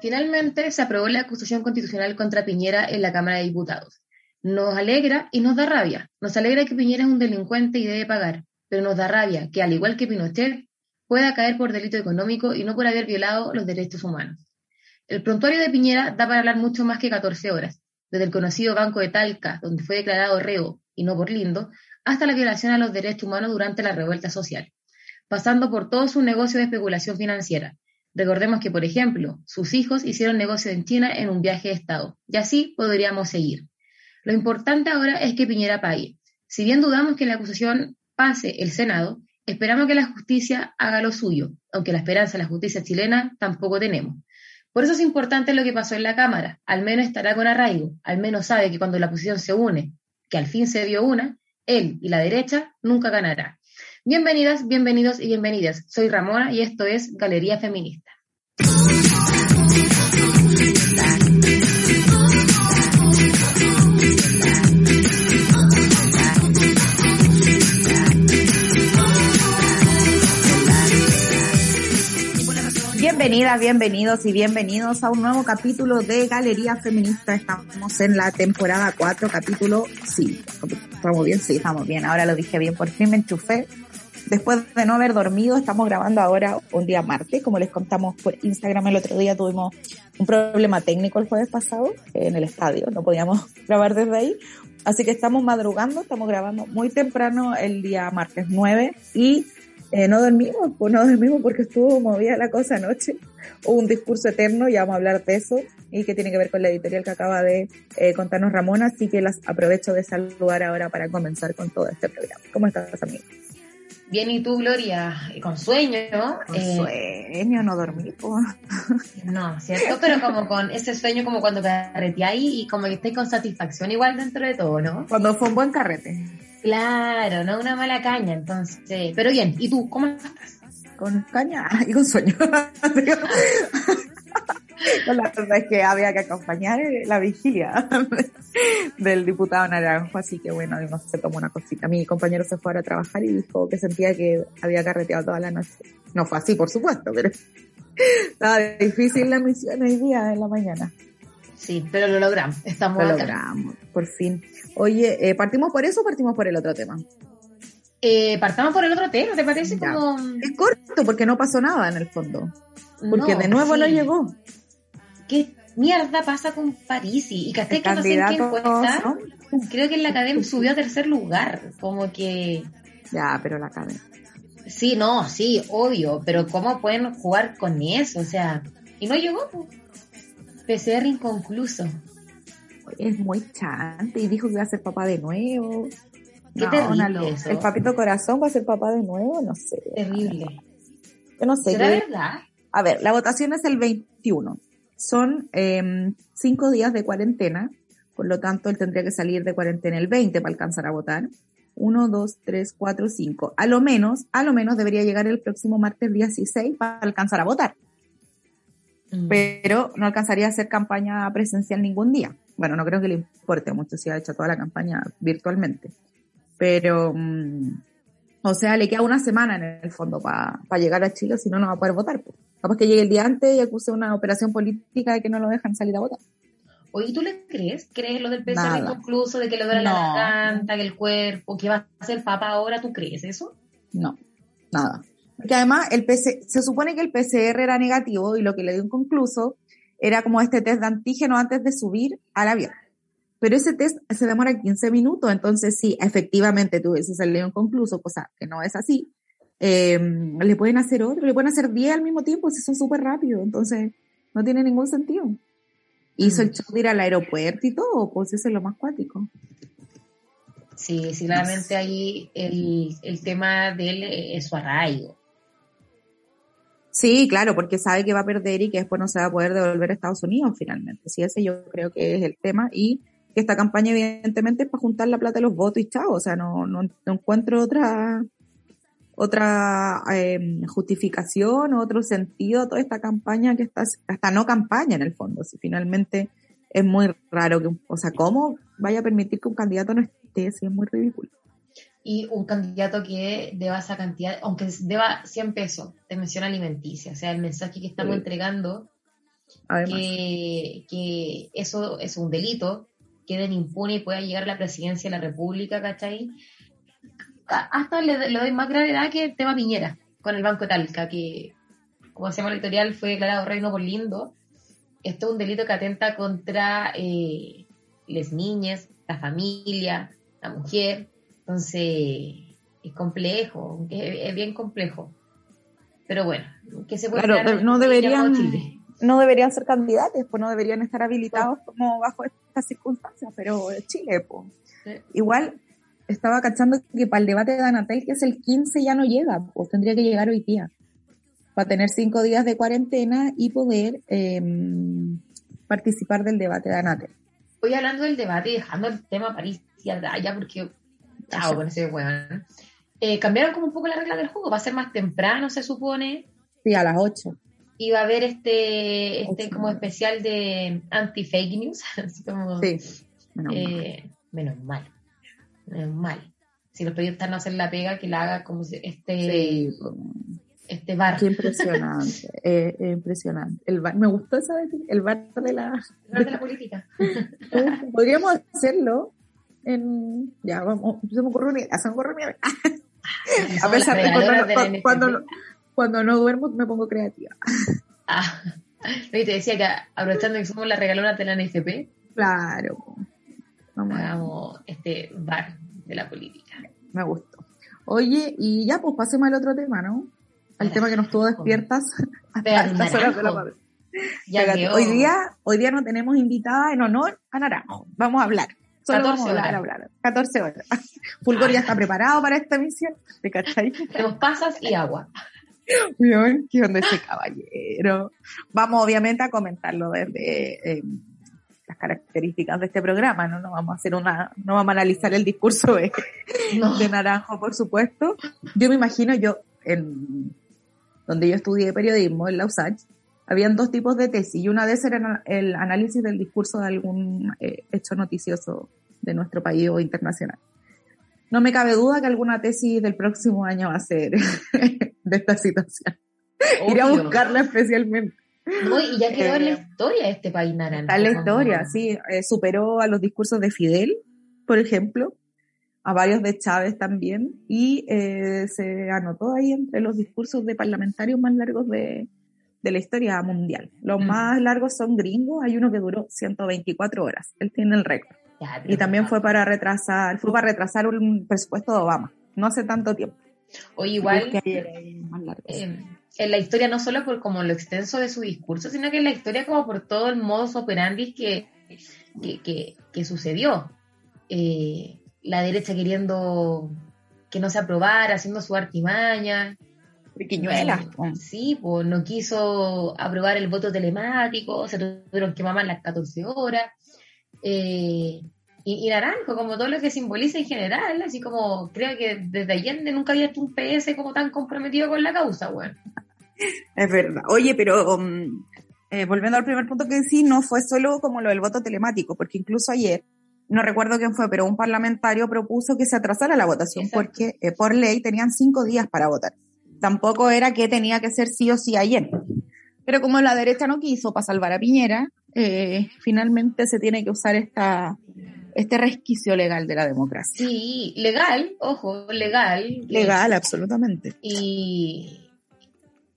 Finalmente se aprobó la acusación constitucional contra Piñera en la Cámara de Diputados. Nos alegra y nos da rabia. Nos alegra que Piñera es un delincuente y debe pagar, pero nos da rabia que, al igual que Pinochet, pueda caer por delito económico y no por haber violado los derechos humanos. El prontuario de Piñera da para hablar mucho más que 14 horas, desde el conocido Banco de Talca, donde fue declarado reo y no por lindo, hasta la violación a los derechos humanos durante la revuelta social, pasando por todo su negocio de especulación financiera, Recordemos que, por ejemplo, sus hijos hicieron negocio en China en un viaje de Estado, y así podríamos seguir. Lo importante ahora es que Piñera pague. Si bien dudamos que la acusación pase el Senado, esperamos que la justicia haga lo suyo, aunque la esperanza de la justicia chilena tampoco tenemos. Por eso es importante lo que pasó en la Cámara. Al menos estará con arraigo, al menos sabe que cuando la oposición se une, que al fin se dio una, él y la derecha nunca ganará. Bienvenidas, bienvenidos y bienvenidas. Soy Ramona y esto es Galería Feminista. Bienvenidas, bienvenidos y bienvenidos a un nuevo capítulo de Galería Feminista. Estamos en la temporada 4, capítulo 5. ¿Estamos bien? Sí, estamos bien. Ahora lo dije bien, por fin me enchufé después de no haber dormido, estamos grabando ahora un día martes. Como les contamos por Instagram el otro día, tuvimos un problema técnico el jueves pasado en el estadio. No podíamos grabar desde ahí. Así que estamos madrugando, estamos grabando muy temprano el día martes 9 y eh, no dormimos, pues no dormimos porque estuvo movida la cosa anoche. Hubo un discurso eterno y vamos a hablar de eso y que tiene que ver con la editorial que acaba de eh, contarnos Ramona, así que las aprovecho de saludar ahora para comenzar con todo este programa. ¿Cómo estás, amigo? Bien, ¿y tú, Gloria? Con sueño, ¿no? Con eh, sueño, no dormí, pues. No, ¿cierto? Pero como con ese sueño como cuando ahí y como que estés con satisfacción igual dentro de todo, ¿no? Cuando fue un buen carrete. Claro, no una mala caña, entonces. Pero bien, ¿y tú, cómo estás? Con caña y con sueño. la verdad es que había que acompañar la vigilia del diputado Naranjo, así que bueno, no se tomó una cosita. Mi compañero se fue a trabajar y dijo que sentía que había carreteado toda la noche. No fue así, por supuesto, pero estaba difícil la misión hoy día en la mañana. Sí, pero lo logramos, estamos Lo logramos, por fin. Oye, eh, ¿partimos por eso o partimos por el otro tema? Eh, partamos por el otro tema, ¿te parece como...? Es corto porque no pasó nada en el fondo. Porque de nuevo no llegó. ¿Qué mierda pasa con Parisi? Y que que no sé en qué encuesta, creo que en la academia subió a tercer lugar, como que... Ya, pero la academia. Sí, no, sí, obvio, pero ¿cómo pueden jugar con eso? O sea, y no llegó, PCR inconcluso. Es muy chante y dijo que iba a ser papá de nuevo. Qué terrible eso. El papito corazón va a ser papá de nuevo, no sé. Terrible. Yo no sé. ¿Será verdad? A ver, la votación es el 21 son em, cinco días de cuarentena, por lo tanto él tendría que salir de cuarentena el 20 para alcanzar a votar. Uno, dos, tres, cuatro, cinco. A lo menos, a lo menos debería llegar el próximo martes día 16 para alcanzar a votar. Mm. Pero no alcanzaría a hacer campaña presencial ningún día. Bueno, no creo que le importe mucho si ha hecho toda la campaña virtualmente. Pero, mm, o sea, le queda una semana en el fondo para llegar a Chile, si no, no va a poder votar. Pues. Capaz que llegue el día antes y acuse una operación política de que no lo dejan salir a votar. Oye, ¿tú le crees? ¿Crees lo del PCR inconcluso, de que le duele la garganta, que el cuerpo, que va a ser papá ahora? ¿Tú crees eso? No, nada. Porque además el PC, se supone que el PCR era negativo y lo que le dio inconcluso era como este test de antígeno antes de subir al avión. Pero ese test se demora 15 minutos, entonces sí, efectivamente tú dices el león inconcluso, cosa que no es así, eh, le pueden hacer otro, le pueden hacer 10 al mismo tiempo, si son súper rápido, entonces no tiene ningún sentido. Hizo el mm. show de ir al aeropuerto y todo, pues eso es lo más cuático. Sí, sí, claramente ahí el, el tema de él es su arraigo. Sí, claro, porque sabe que va a perder y que después no se va a poder devolver a Estados Unidos finalmente. Sí, ese yo creo que es el tema. Y que esta campaña evidentemente es para juntar la plata de los votos y chao. O sea, no, no, no encuentro otra, otra eh, justificación, otro sentido a toda esta campaña que está, hasta no campaña en el fondo, si finalmente es muy raro que, o sea, ¿cómo vaya a permitir que un candidato no esté? Si es muy ridículo. y un candidato que deba esa cantidad, aunque deba 100 pesos de mención alimenticia. O sea, el mensaje que estamos entregando, que, que, eso es un delito, queden impune y pueda llegar a la presidencia de la República, ¿cachai? Hasta le, le doy más gravedad que el tema Piñera con el Banco Talca, que, como se llama el editorial, fue declarado reino por lindo. Esto es un delito que atenta contra eh, las niñas, la familia, la mujer. Entonces, es complejo, es, bien complejo. Pero bueno, que se puede claro, no deberían no deberían ser candidatos, pues no deberían estar habilitados como bajo estas circunstancias, pero Chile, pues. Igual estaba cachando que para el debate de Anatel, que es el 15, ya no llega, pues tendría que llegar hoy día, para tener cinco días de cuarentena y poder em, participar del debate de Anatel. Hoy hablando del debate, dejando el tema París y allá, porque, chao, con ese weón. Eh, cambiaron como un poco la regla del juego, va a ser más temprano, se supone. Sí, a las 8 y va a haber este, este como especial de anti-fake news, así como... Sí, menos, mal. Eh, menos mal. Menos mal. Si los periodistas no hacen la pega, que la haga como este... este bar. Qué impresionante, eh, impresionante. El bar, me gustó esa el bar de la, de la política. Podríamos hacerlo en, ya, vamos, se me ocurrió una idea, se me ocurrió una idea. A pesar de cuando, cuando, cuando no duermo me pongo creativa. Ah, te decía que aprovechando que somos la regalona de la NFP. Claro. Vamos Hagamos este bar de la política. Me gustó. Oye, y ya pues pasemos al otro tema, ¿no? Al tema que nos tuvo despiertas hasta estas horas de la madre. hoy día, hoy día no tenemos invitada en honor a Naranjo. Vamos a hablar. Solo 14 vamos a hablar, hablar. 14 horas. Fulgor ya está preparado para esta misión. ¿Te cachai? Tenemos pasas y agua. ¿Qué onda ese caballero? Vamos obviamente a comentarlo desde eh, las características de este programa, ¿no? No vamos a hacer una, no vamos a analizar el discurso de, de Naranjo, por supuesto. Yo me imagino, yo, en donde yo estudié periodismo, en la USACH, habían dos tipos de tesis y una de esas era el análisis del discurso de algún eh, hecho noticioso de nuestro país o internacional no me cabe duda que alguna tesis del próximo año va a ser de esta situación. Iré a buscarla especialmente. Y ya quedó en la eh, historia este país naranja. Está en la historia, sí. Eh, superó a los discursos de Fidel, por ejemplo, a varios de Chávez también, y eh, se anotó ahí entre los discursos de parlamentarios más largos de, la historia mundial. Los mm. más largos son gringos, hay uno que duró 124 horas, él tiene el récord y también fue para retrasar, fue para retrasar un presupuesto de Obama, no hace tanto tiempo. Oye, igual eh, en la historia no solo por como lo extenso de su discurso, sino que en la historia como por todo el modus operandi que, que, que, sucedió. Eh, la derecha queriendo que no se aprobara, haciendo su artimaña. Pequeñuela. Eh, sí, pues no quiso aprobar el voto telemático, se tuvieron que mamar las 14 horas. Eh, y, naranjo, como todo lo que simboliza en general, así como creo que desde Allende nunca había visto un PS como tan comprometido con la causa, bueno. Es verdad. Oye, pero um, eh, volviendo al primer punto que sí, no fue solo como lo del voto telemático, porque incluso ayer, no recuerdo quién fue, pero un parlamentario propuso que se atrasara la votación porque eh, por ley tenían cinco días para votar. Tampoco era que tenía que ser sí o sí ayer. Pero como la derecha no quiso para salvar a Piñera, eh, finalmente se tiene que usar esta, este resquicio legal de la democracia. Sí, legal, ojo, legal. Legal, absolutamente. Y,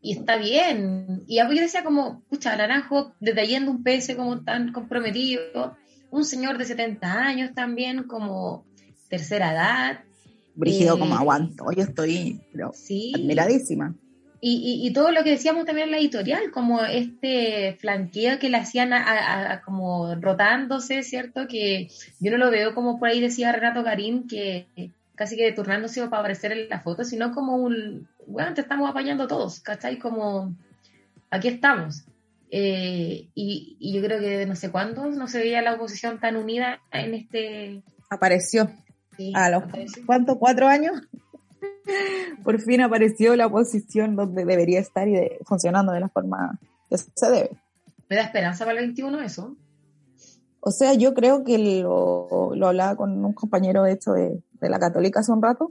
y está bien. Y yo decía como, pucha, Naranjo, detallando un PS como tan comprometido, un señor de 70 años también como tercera edad. Brígido como eh, aguanto, yo estoy admiradísima. Y, y, todo lo que decíamos también en la editorial, como este flanqueo que le hacían a, como rotándose, ¿cierto? Que yo no lo veo como por ahí decía Renato Garín, que casi que turnándose para aparecer en la foto, sino como un, bueno, te estamos apañando todos, ¿cachai? Como, aquí estamos. Eh, y, y, yo creo que no sé cuándo no se veía la oposición tan unida en este... Apareció. a los, ¿cuánto? ¿Cuatro años? Por fin apareció la posición donde debería estar y funcionando de la forma que se debe. ¿Me da esperanza para el 21 eso? O sea, yo creo que lo, lo hablaba con un compañero de hecho de, de la Católica hace un rato.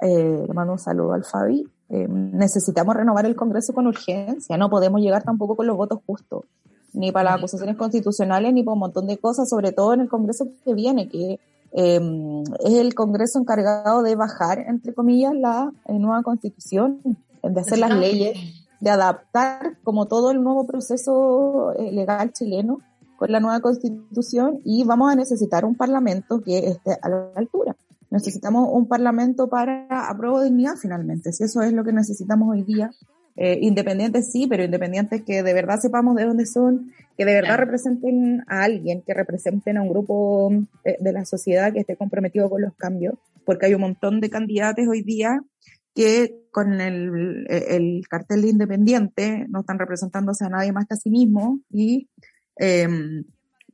Eh, le mando un saludo al Fabi. Eh, necesitamos renovar el Congreso con urgencia. No podemos llegar tampoco con los votos justos, ni para las acusaciones constitucionales, ni para un montón de cosas, sobre todo en el Congreso que viene, que eh, es el Congreso encargado de bajar, entre comillas, la nueva constitución, de hacer las leyes, de adaptar como todo el nuevo proceso legal chileno la nueva constitución y vamos a necesitar un parlamento que esté a la altura. Necesitamos un parlamento para aprobar dignidad finalmente, si eso es lo que necesitamos hoy día. Eh, independientes sí, pero independientes que de verdad sepamos de dónde son, que de verdad representen a alguien, que representen a un grupo eh, de la sociedad que esté comprometido con los cambios, porque hay un montón de candidatos hoy día que con el, el cartel de independiente no están representándose a nadie más que a sí mismos y eh,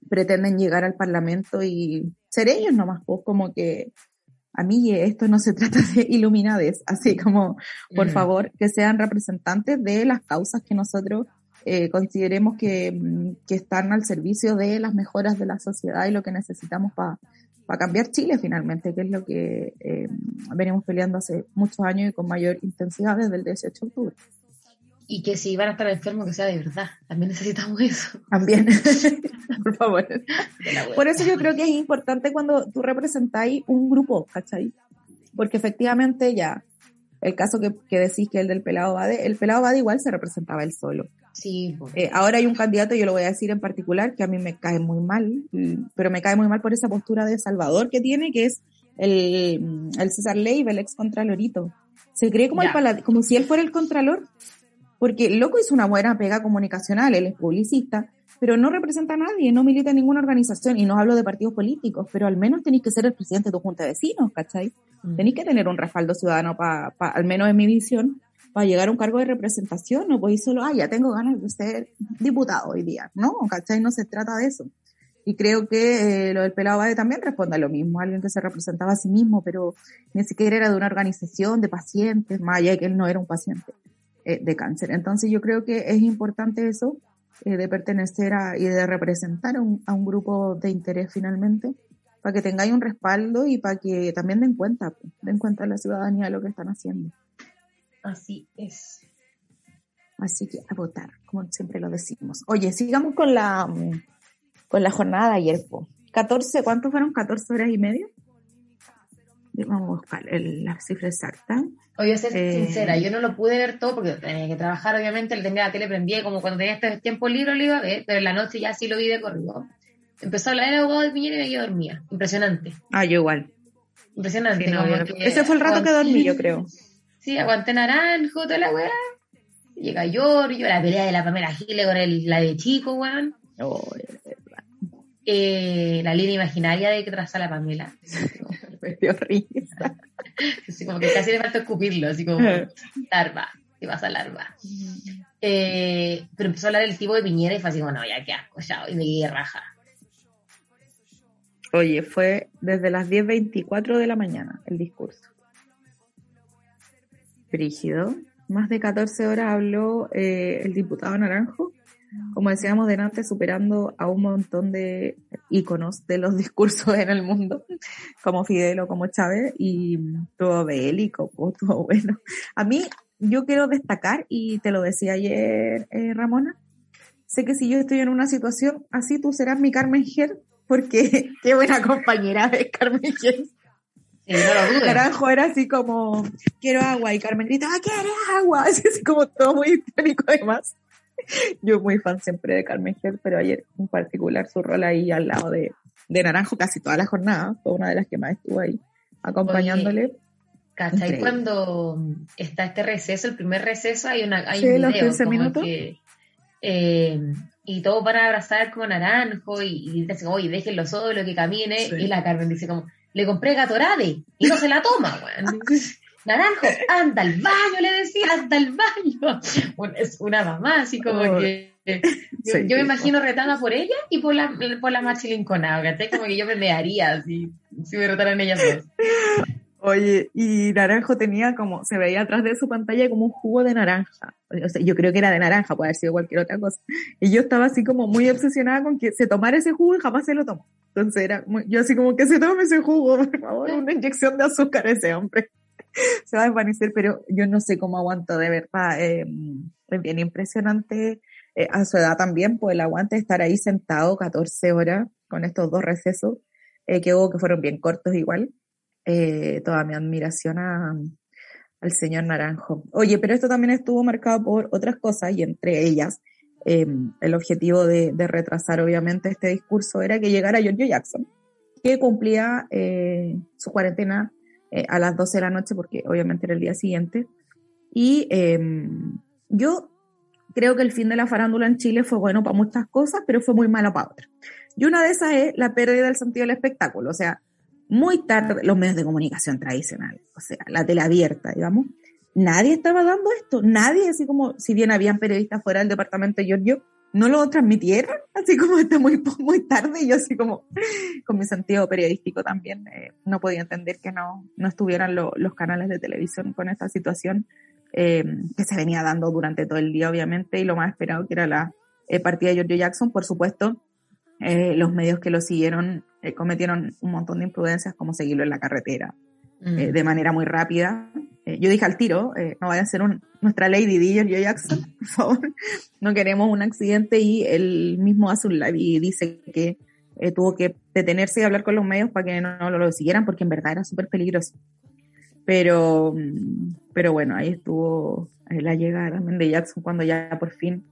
pretenden llegar al Parlamento y ser ellos nomás, pues como que a mí esto no se trata de iluminades, así como, por mm. favor, que sean representantes de las causas que nosotros eh, consideremos que, mm, que, están al servicio de las mejoras de la sociedad y lo que necesitamos para cambiar Chile finalmente, que es lo que eh, venimos peleando hace muchos años y con mayor intensidad desde el 18 de octubre y que si van a estar enfermos que sea de verdad. También necesitamos eso. También, por favor. Por eso yo creo que es importante cuando tú representáis un grupo, ¿cachai? Porque efectivamente ya, el caso que, que decís que el del pelado Bade, el pelado Bade igual se representaba él solo. Sí. Eh, ahora hay un candidato, yo lo voy a decir en particular, que a mí me cae muy mal, pero me cae muy mal por esa postura de Salvador que tiene, que es el, el César Leiva, el ex contralorito. Se cree como, el como si él fuera el contralor porque el loco hizo una buena pega comunicacional, él es publicista, pero no representa a nadie, no milita en ninguna organización, y no hablo de partidos políticos, pero al menos tenéis que ser el presidente de tu junta de vecinos, ¿cachai? Mm. Tenéis que tener un respaldo ciudadano para, al menos en mi visión, para llegar a un cargo de representación, no podéis solo, ah, ya tengo ganas de ser diputado hoy día, ¿no? ¿Cachai? No se trata de eso. Y creo que eh, lo del pelado Bade también responde a lo mismo, alguien que se representaba a sí mismo, pero ni siquiera era de una organización de pacientes, más allá de que él no era un paciente. Eh, de cáncer. Entonces yo creo que es importante eso, eh, de pertenecer a, y de representar a un, a un, grupo de interés finalmente, para que tengáis un respaldo y para que también den cuenta, pues, den cuenta a la ciudadanía de lo que están haciendo. Así es. Así que a votar, como siempre lo decimos. Oye, sigamos con la, con la jornada de ayer. 14, ¿cuántos fueron? ¿14 horas y media? Vamos a buscar la cifra exacta. Voy a ser eh, sincera, yo no lo pude ver todo porque tenía que trabajar, obviamente, le tenía la tele prendida, como cuando tenía este tiempo libre lo iba a ver, pero en la noche ya sí lo vi de corrido. Empezó a hablar el abogado de Piñera y me quedé dormida. Impresionante. Ah, yo igual. Impresionante. ese fue el rato que dormí, yo creo. Sí, aguanté naranjo, toda la weá. Llega yo, yo la pelea de la Pamela Gile con el, la de Chico, weón. Oh, eh, la línea imaginaria de que traza la Pamela. me dio risa. Así como que casi le falta escupirlo, así como larva, ¿qué pasa larva? Eh, pero empezó a hablar el tipo de Piñera y fue así como, no, ya qué asco, ya, y me quedé raja. Oye, fue desde las 10.24 de la mañana el discurso. Brígido. Más de 14 horas habló eh, el diputado Naranjo como decíamos delante, superando a un montón de íconos de los discursos en el mundo, como Fidel o como Chávez, y todo bélico, todo bueno. A mí, yo quiero destacar, y te lo decía ayer, eh, Ramona, sé que si yo estoy en una situación así, tú serás mi Carmen Ger, porque qué buena compañera de Carmen Ger. Sí, no Naranjo era así como, quiero agua, y Carmen gritaba, ¿quieres agua? Así, así como todo muy histórico además. Yo muy fan siempre de Carmen Gel, pero ayer en particular su rol ahí al lado de, de Naranjo casi toda la jornada, fue una de las que más estuvo ahí acompañándole. ¿Cachai? Cuando está este receso, el primer receso, hay, una, hay un video como que eh, y todos van a abrazar como naranjo y, y dicen, oye, déjenlo solo, que camine. Y la Carmen dice como, le compré Gatorade y no se la toma, Naranjo, anda al baño, le decía, anda al baño. es una mamá, así como que. Yo, me imagino retada por ella y por la, por la Machi Como que yo me mearía si, si me retaran ellas dos. Oye, y Naranjo tenía como, se veía atrás de su pantalla como un jugo de naranja. O sea, yo creo que era de naranja, puede haber sido cualquier otra cosa. Y yo estaba así como muy obsesionada con que se tomara ese jugo y jamás se lo tomó. Entonces era, yo así como que se tome ese jugo, por favor, una inyección de azúcar ese hombre. se va a desvanecer, pero yo no sé cómo aguanto, de verdad. Eh, es bien impresionante eh, a su edad también, pues el aguante de estar ahí sentado 14 horas con estos dos recesos, eh, que hubo que fueron bien cortos igual. Eh, toda mi admiración a, al señor Naranjo. Oye, pero esto también estuvo marcado por otras cosas y entre ellas em, el objetivo de, de, retrasar obviamente este discurso era que llegara Giorgio Jackson, que cumplía su cuarentena a las 12 de la noche porque obviamente era el día siguiente. Y em, yo creo que el fin de la farándula en Chile fue bueno para muchas cosas, pero fue muy malo para otras. Y una de esas es la pérdida del sentido del espectáculo. O sea, muy tarde, los medios de comunicación tradicionales, o sea, la tele abierta, digamos, nadie estaba dando esto. Nadie, así como, si bien habían periodistas fuera del departamento de Giorgio, no lo transmitieron, así como está muy, muy tarde, y yo así como, con mi sentido periodístico también, eh, no podía entender que no, no estuvieran los canales de televisión con esta situación eh, que se venía dando durante todo el día, obviamente, y lo más esperado que era la eh, partida de George Jackson. Por supuesto, eh, los medios que lo siguieron cometieron un montón de imprudencias, como seguirlo en la carretera mm. de manera muy rápida. Yo dije al tiro, no vaya a ser un, nuestra Lady D, George Jackson, por favor. No queremos un accidente y él mismo hace un live y dice que tuvo que detenerse y hablar con los medios para que no, lo siguieran porque en verdad era súper peligroso. Pero, pero bueno, ahí estuvo eh, la llegada también de Jackson cuando ya por fin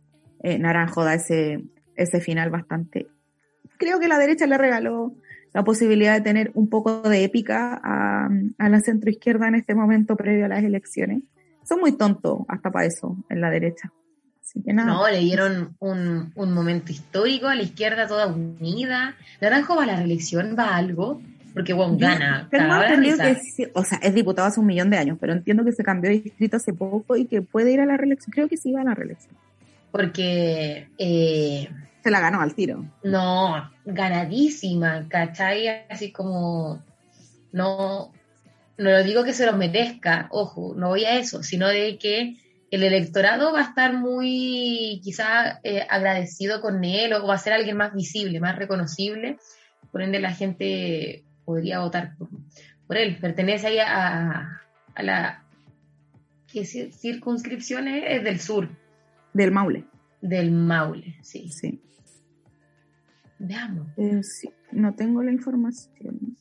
eh, Naranjo da ese, ese final bastante. Creo que la derecha le regaló la posibilidad de tener un poco de épica a, a la centroizquierda en este momento previo a las elecciones. Son muy tontos hasta para eso en la derecha. No, le dieron un, un momento histórico a la izquierda toda unida. Naranjo va a la reelección, va a algo porque bueno, gana. Tengo entendido que, o sea, es diputado hace un millón de años, pero entiendo que se cambió de distrito hace poco y que puede ir a la reelección. Creo que sí va a la reelección. Porque... Eh, se la ganó al tiro. No, ganadísima, ¿cachai? Así como... No, no lo digo que se lo merezca, ojo, no voy a eso, sino de que el electorado va a estar muy quizá eh, agradecido con él o va a ser alguien más visible, más reconocible. Por ende, la gente podría votar por, él. Pertenece ahí a, a la ¿qué circunscripción es? del sur. Del Maule. Del Maule, sí. Sí. Veamos. Eh, sí, no tengo la información.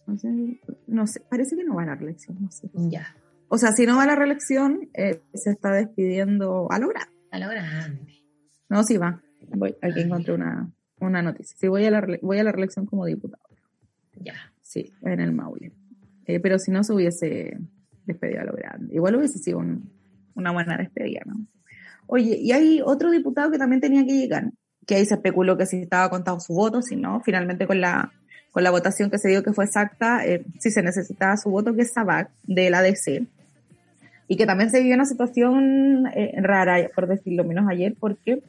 No sé, parece que no va a la reelección, no sé. Ya. O sea, si no va a la reelección, eh, se está despidiendo a lo grande. A lo grande. No, sí va. Voy, aquí encontré una, una noticia. Sí, voy a la, voy a la reelección como diputado. Ya. Sí, en el Maule. Eh, pero si no se hubiese despedido a lo grande. Igual hubiese sido una buena despedida, ¿no? Oye, y hay otro diputado que también tenía que llegar, que ahí se especuló que si estaba contado su voto, si no, finalmente con la, con la votación que se dio que fue exacta, eh, si se necesitaba su voto, que es Sabac, de la DC. Y que también se vivió una situación eh, rara, por decirlo menos ayer, porque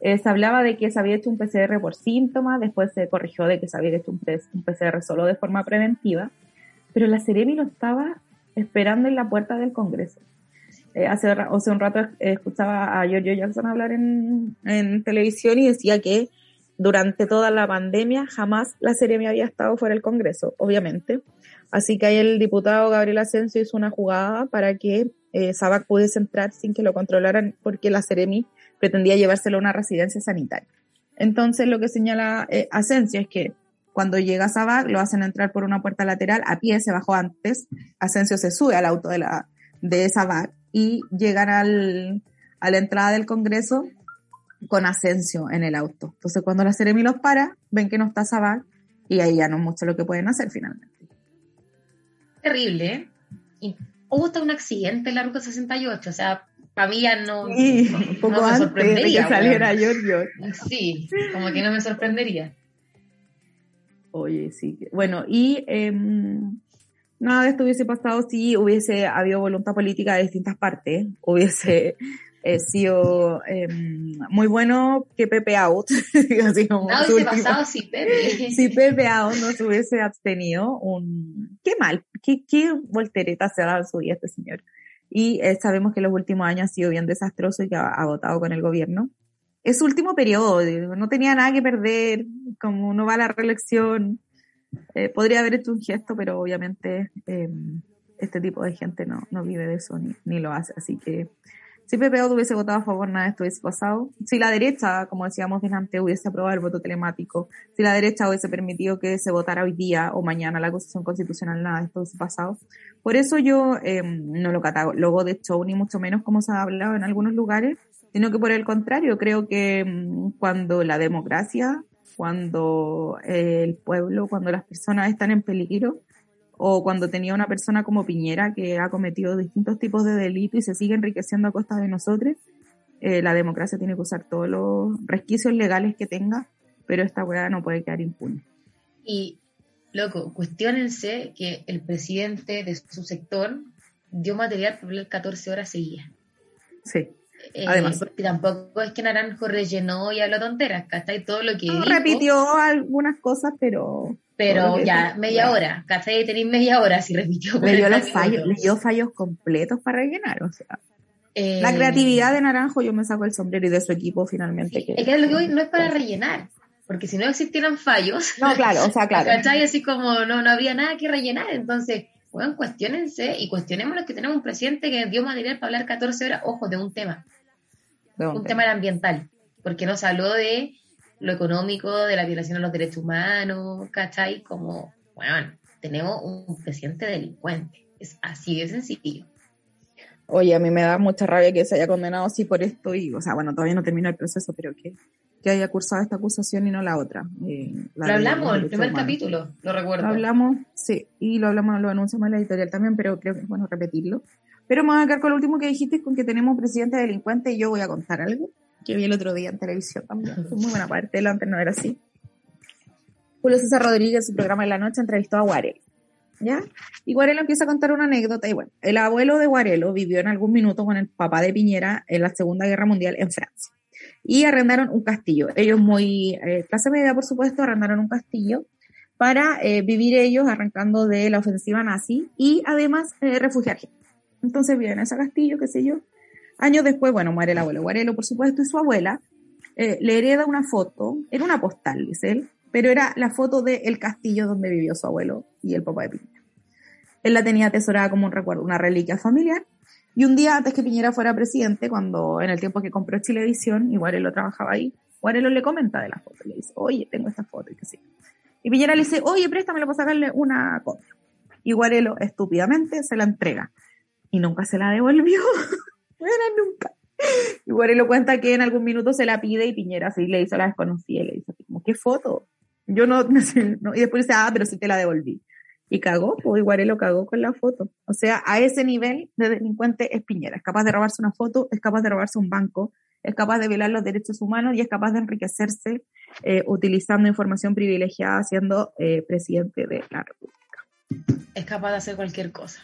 eh, se hablaba de que se había hecho un PCR por síntomas, después se corrigió de que se había hecho un, PCR solo de forma preventiva, pero la Ceremi lo estaba esperando en la puerta del Congreso. Eh, hace, hace, un rato escuchaba a Giorgio Jackson hablar en, en, televisión y decía que durante toda la pandemia jamás la Ceremi había estado fuera del Congreso, obviamente. Así que ahí el diputado Gabriel Asensio hizo una jugada para que eh, Sabac pudiese entrar sin que lo controlaran porque la Ceremi pretendía llevárselo a una residencia sanitaria. Entonces lo que señala eh, Asensio es que cuando llega Sabac lo hacen entrar por una puerta lateral, a pie se bajó antes, Asensio se sube al auto de, la, de Sabac y llegan al, a la entrada del Congreso con Asensio en el auto. Entonces cuando la Ceremi los para, ven que no está Sabac y ahí ya no es mucho lo que pueden hacer finalmente. Terrible, ¿eh? Hubo hasta un accidente en la ruta 68, o sea, había no, un poco antes de que saliera Giorgio. Sí, como que no me sorprendería. Oye, sí. Bueno, y em, nada de esto hubiese pasado si hubiese habido voluntad política de distintas partes, hubiese eh, sido em, muy bueno que Pepe Out. Así como no hubiese pasado si Pepe. si Pepe Out no se hubiese abstenido, un qué mal, qué, qué voltereta se ha dado en su vida este señor. Y eh, sabemos que los últimos años ha sido bien desastroso y que ha, agotado con el gobierno. Es su último periodo, no tenía nada que perder, como no va a la reelección. Eh, podría haber hecho un gesto, pero obviamente em, este tipo de gente no, no vive de eso ni, ni lo hace. Así que si PPO hubiese votado a favor, nada de esto hubiese pasado. Si la derecha, como decíamos delante, hubiese aprobado el voto telemático, si la derecha hubiese permitido que se votara hoy día o mañana la acusación constitucional, nada de esto hubiese pasado. Por eso yo eh, no lo catalogo de show, ni mucho menos como se ha hablado en algunos lugares, sino que por el contrario, creo que mm, cuando la democracia, cuando el pueblo, cuando las personas están en peligro, o cuando tenía una persona como Piñera que ha cometido distintos tipos de delitos y se sigue enriqueciendo a costa de nosotros, eh, la democracia tiene que usar todos los resquicios legales que tenga, pero esta weá no puede quedar impune. Y, loco, cuestionense que el presidente de su sector dio material por 14 horas seguidas. Sí. Eh, Además, tampoco es que Naranjo rellenó y habló tonteras, ¿cachai? Todo lo que no, repitió algunas cosas, pero pero ya, media hora, café tenéis media hora si repitió. Le dio los fallos, le dio fallos completos para rellenar, o sea. la eh, creatividad de Naranjo, yo me saco el sombrero y de su equipo finalmente. que, es que lo que hoy no es para rellenar, porque si no existieran fallos. No, claro, o sea, claro. ¿Cachai? Así como no, no habría nada que rellenar, entonces, bueno, cuestionense y cuestionemos los que tenemos un presidente que dio material para hablar 14 horas, ojo, de un tema. De un, tema ambiental, porque nos habló de lo económico, de la violación a los derechos humanos, ¿cachai? Como, bueno, tenemos un presidente delincuente. Es así de sencillo. Oye, a mí me da mucha rabia que se haya condenado así por esto y, o sea, bueno, todavía no termina el proceso, pero que, que haya cursado esta acusación y no la otra. Eh, lo hablamos en el primer capítulo, lo recuerdo. Lo hablamos, sí, y lo hablamos, lo anunciamos en la editorial también, pero creo que es bueno repetirlo. Pero me voy a quedar con lo último que dijiste, con que tenemos un presidente delincuente y yo voy a contar algo que vi el otro día en televisión también. Fue muy buena parte, lo antes no era así. Julio César Rodríguez, su programa de la noche, entrevistó a Guarelo. ¿Ya? Y Guarelo empieza a contar una anécdota. Y bueno, el abuelo de Guarelo vivió en algún minuto con el papá de Piñera en la Segunda Guerra Mundial en Francia. Y arrendaron un castillo. Ellos, muy eh, clase media, por supuesto, arrendaron un castillo para eh, vivir ellos arrancando de la ofensiva nazi y además eh, refugiar Entonces viven en ese castillo, qué sé yo, Años después, bueno, muere el abuelo Guarelo, por supuesto, y su abuela eh, le hereda una foto, era una postal, dice él, pero era la foto del castillo donde vivió su abuelo y el papá de Piñera. Él la tenía atesorada como un recuerdo, una reliquia familiar. Y un día antes que Piñera fuera presidente, cuando en el tiempo que compró Chilevisión, y Guarelo trabajaba ahí, Guarelo le comenta de la foto, le dice, oye, tengo esta foto, y que sí. Y Piñera le dice, oye, préstamelo para sacarle una copia. Y Guarelo, estúpidamente, se la entrega. Y nunca se la devolvió. Era nunca. Y lo cuenta que en algún minuto se la pide y Piñera así le hizo la desconocida y le dice ¿qué foto? Yo no, no, y después dice, ah, pero sí te la devolví. Y cagó, pues lo cagó con la foto. O sea, a ese nivel de delincuente es Piñera. Es capaz de robarse una foto, es capaz de robarse un banco, es capaz de violar los derechos humanos y es capaz de enriquecerse eh, utilizando información privilegiada siendo eh, presidente de la República. Es capaz de hacer cualquier cosa.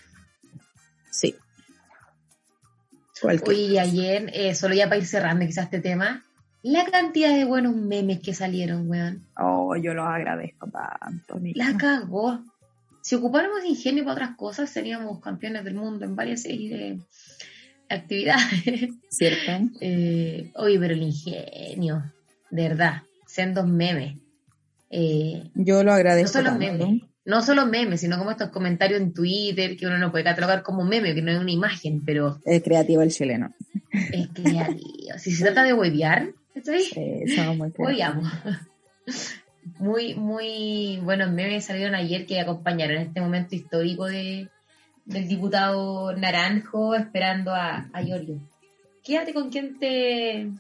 Sí. Oye, ayer, eh, solo ya para ir cerrando quizás este tema, la cantidad de buenos memes que salieron, weón. Oh, yo los agradezco tanto. La cagó. Si ocupáramos ingenio para otras cosas, seríamos campeones del mundo en varias series de actividades. ¿Cierto? Eh, oye, pero el ingenio, de verdad, sean dos memes. Eh, yo lo agradezco. No solo memes no solo memes, sino como estos comentarios en Twitter que uno no puede catalogar como meme, que no es una imagen, pero... Es creativo el chileno. Es creativo. si se trata de huevear, ¿estoy? Sí, somos muy Hueveamos. Muy, muy buenos memes salieron ayer que acompañaron este momento histórico de, del diputado Naranjo esperando a, a Giorgio. Quédate con quien te,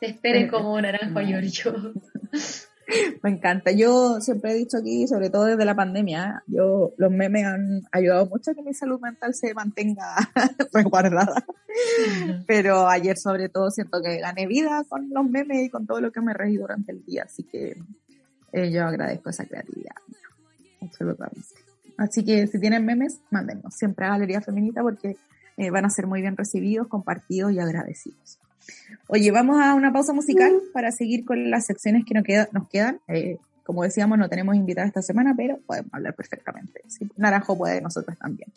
te espere como Naranjo a Giorgio. Me encanta. Yo siempre he dicho aquí, sobre todo desde la pandemia, yo los memes han ayudado mucho a que mi salud mental se mantenga resguardada. Pero ayer sobre todo siento que gané vida con los memes y con todo lo que me reí durante el día, así que eh, yo agradezco esa creatividad. Absolutamente. Así que si tienen memes, mándenos siempre a Galería Feminita porque eh, van a ser muy bien recibidos, compartidos y agradecidos. Oye, vamos a una pausa musical para seguir con las secciones que nos, nos quedan. Eh, como decíamos, no tenemos invitada esta semana, pero podemos hablar perfectamente. Naranjo puede, nosotros también.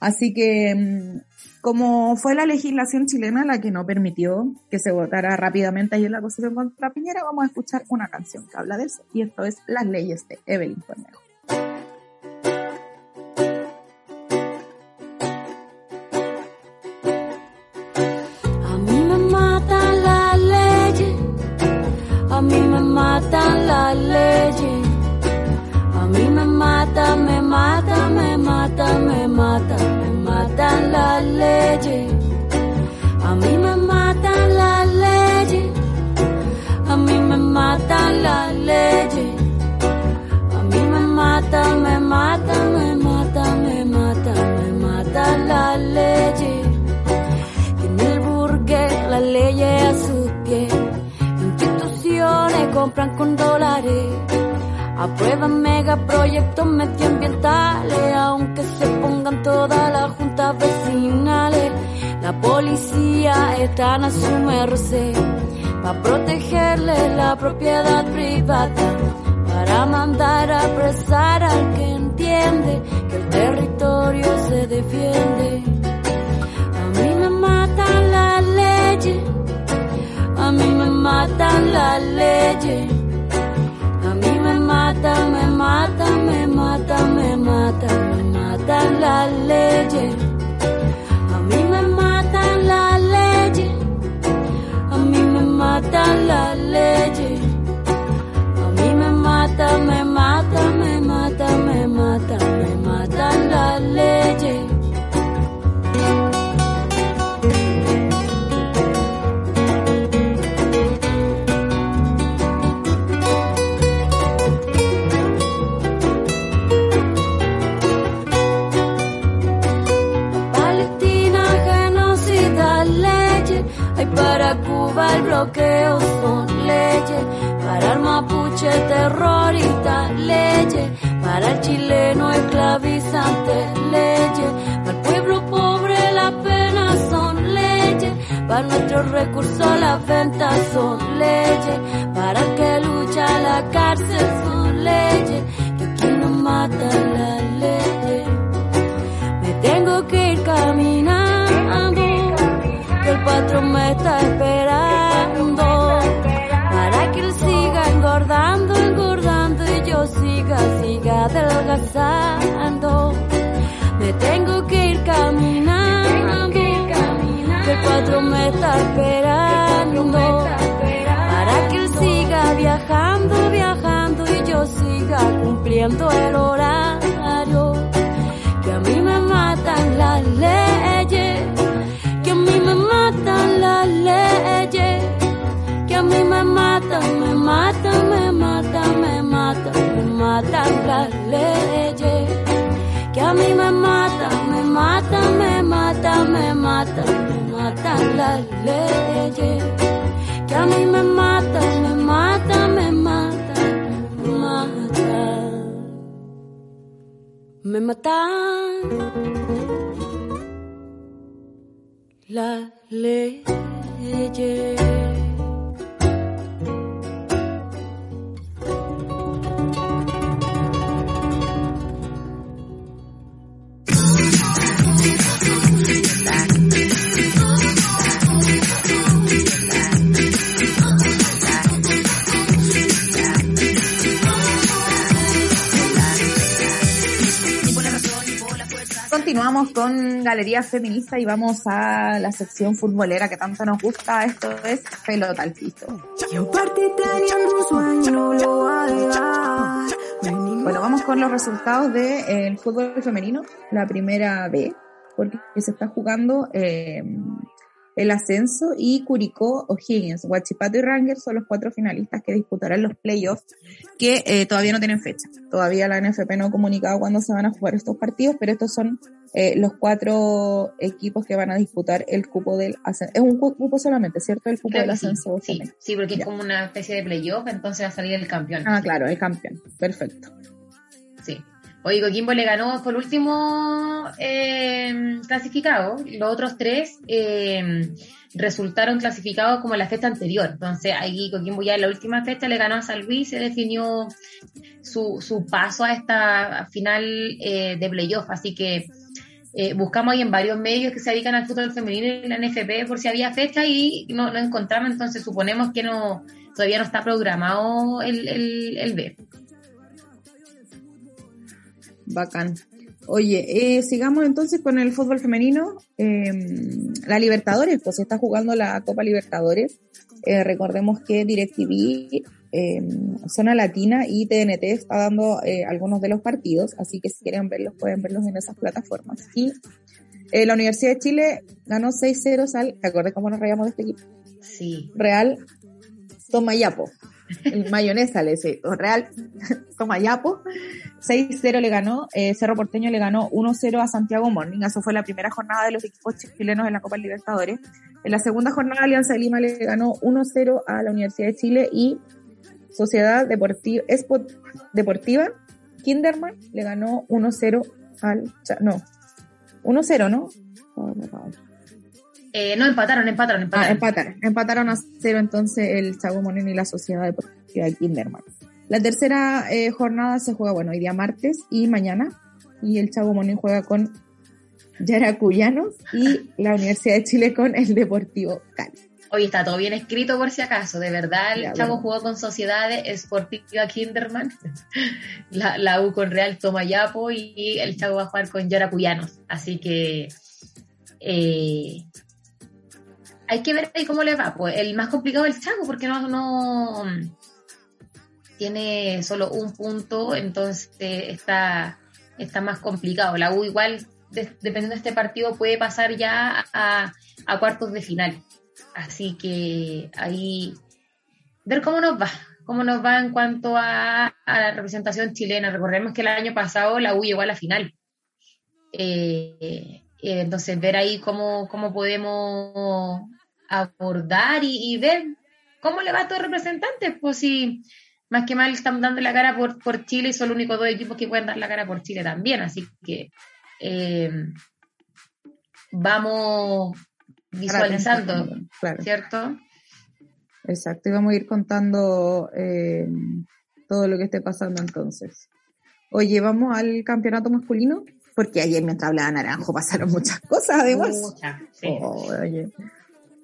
Así que, mm, como fue la legislación chilena la que no permitió que se votara rápidamente en la Constitución contra Piñera, vamos a escuchar una canción que habla de eso, y esto es Las leyes de Evelyn Cornejo. Compran con dólares. Aprueban megaproyectos medioambientales, aunque se pongan todas las juntas vecinales. La policía está a su merced para protegerle la propiedad privada, para mandar a apresar al que entiende que el territorio se defiende. Matan las leyes mata, me mata, me mata, me mata, me matan las leyes. A mí me matan las leyes. A mí me matan las leyes. A mí me mata, me para nuestros recursos las ventas son leyes, para que lucha la cárcel son leyes, que aquí no matan las leyes. Me tengo que ir caminando, que el patrón me está esperando. engordando, engordando y yo siga, siga adelgazando. Esperando. Para que él siga viajando, viajando y yo siga cumpliendo el horario. Que a mí me matan las leyes, que a mí me matan las leyes, que a mí me matan, me mata, me mata, me mata, me matan las leyes. Que a mí me mata, me mata, me mata, me mata, me matan las leyes. Que a mí me mata, me mata, me mata, me mata. Me matan las leyes. Continuamos con Galería Feminista y vamos a la sección futbolera que tanto nos gusta. Esto es Pelota al Piso. Bueno, vamos con los resultados del fútbol femenino, la primera B, porque se está jugando eh, el ascenso y Curicó, O'Higgins, Huachipato y Ranger son los cuatro finalistas que disputarán los playoffs que eh, todavía no tienen fecha. Todavía la NFP no ha comunicado cuándo se van a jugar estos partidos, pero estos son eh, los cuatro equipos que van a disputar el cupo del ascenso. Es un cupo solamente, ¿cierto? El cupo del ascenso. Sí, sí, porque es como una especie de playoff, entonces va a salir el campeón. Ah, claro, el campeón. Perfecto. Oye, Coquimbo le ganó por último eh, clasificado. Los otros tres eh, resultaron clasificados como la fecha anterior. Entonces, ahí Coquimbo ya en la última fecha le ganó a San Luis, se definió su, su paso a esta final eh, de playoff. Así que eh, buscamos ahí en varios medios que se dedican al fútbol femenino en la NFP por si había fecha y no, no encontramos, entonces suponemos que no todavía no está programado el, el B. Bacán. Oye, eh, sigamos entonces con el fútbol femenino. Eh, la Libertadores, pues se está jugando la Copa Libertadores. Eh, recordemos que DirecTV, eh, Zona Latina y TNT está dando eh, algunos de los partidos, así que si quieren verlos pueden verlos en esas plataformas. Y eh, la Universidad de Chile ganó 6-0 al, ¿te acuerdas cómo nos reíamos de este equipo? Sí. Real Tomayapo. Mayonesa le dice, Real Tomayapo. 6-0 le ganó, eh, Cerro Porteño le ganó 1-0 a Santiago Morning. Eso fue la primera jornada de los equipos chilenos en la Copa Libertadores. En la segunda jornada, Alianza de Lima le ganó 1-0 a la Universidad de Chile y Sociedad Deportiva, Deportiva Kinderman le ganó 1-0 al, no, 1-0, ¿no? Oh. Eh, no, empataron, empataron, empataron. Ah, empataron. Empataron a cero entonces el Chago Moreno y la Sociedad Deportiva de Kinderman. La tercera eh, jornada se juega, bueno, hoy día martes y mañana. Y el Chago Moreno juega con Yaracuyanos y la Universidad de Chile con el Deportivo Cali. Oye, está todo bien escrito por si acaso. De verdad, el Ya, chavo bueno. jugó con Sociedades Sportiva Kinderman, la, la U con Real Tomayapo y el chavo va a jugar con Yaracuyanos. Así que eh, hay que ver ahí cómo le va. Pues el más complicado es el chavo porque no, no tiene solo un punto, entonces está, está más complicado. La U igual, de- dependiendo de este partido, puede pasar ya a, cuartos de final. Así que ahí ver cómo nos va, cómo nos va en cuanto a, a la representación chilena. Recordemos que el año pasado la U llegó a la final. Eh, eh, entonces ver ahí cómo, cómo podemos abordar y, y ver cómo le va a estos representantes, pues si más que mal están dando la cara por, por Chile y son los únicos dos equipos que pueden dar la cara por Chile también, así que eh, vamos visualizando, Claro. ¿cierto? Exacto, y vamos a ir contando eh, todo lo que esté pasando entonces. Oye, vamos al campeonato masculino, porque ayer mientras hablaba Naranjo pasaron muchas cosas además. Mucha, sí. Oh, oye.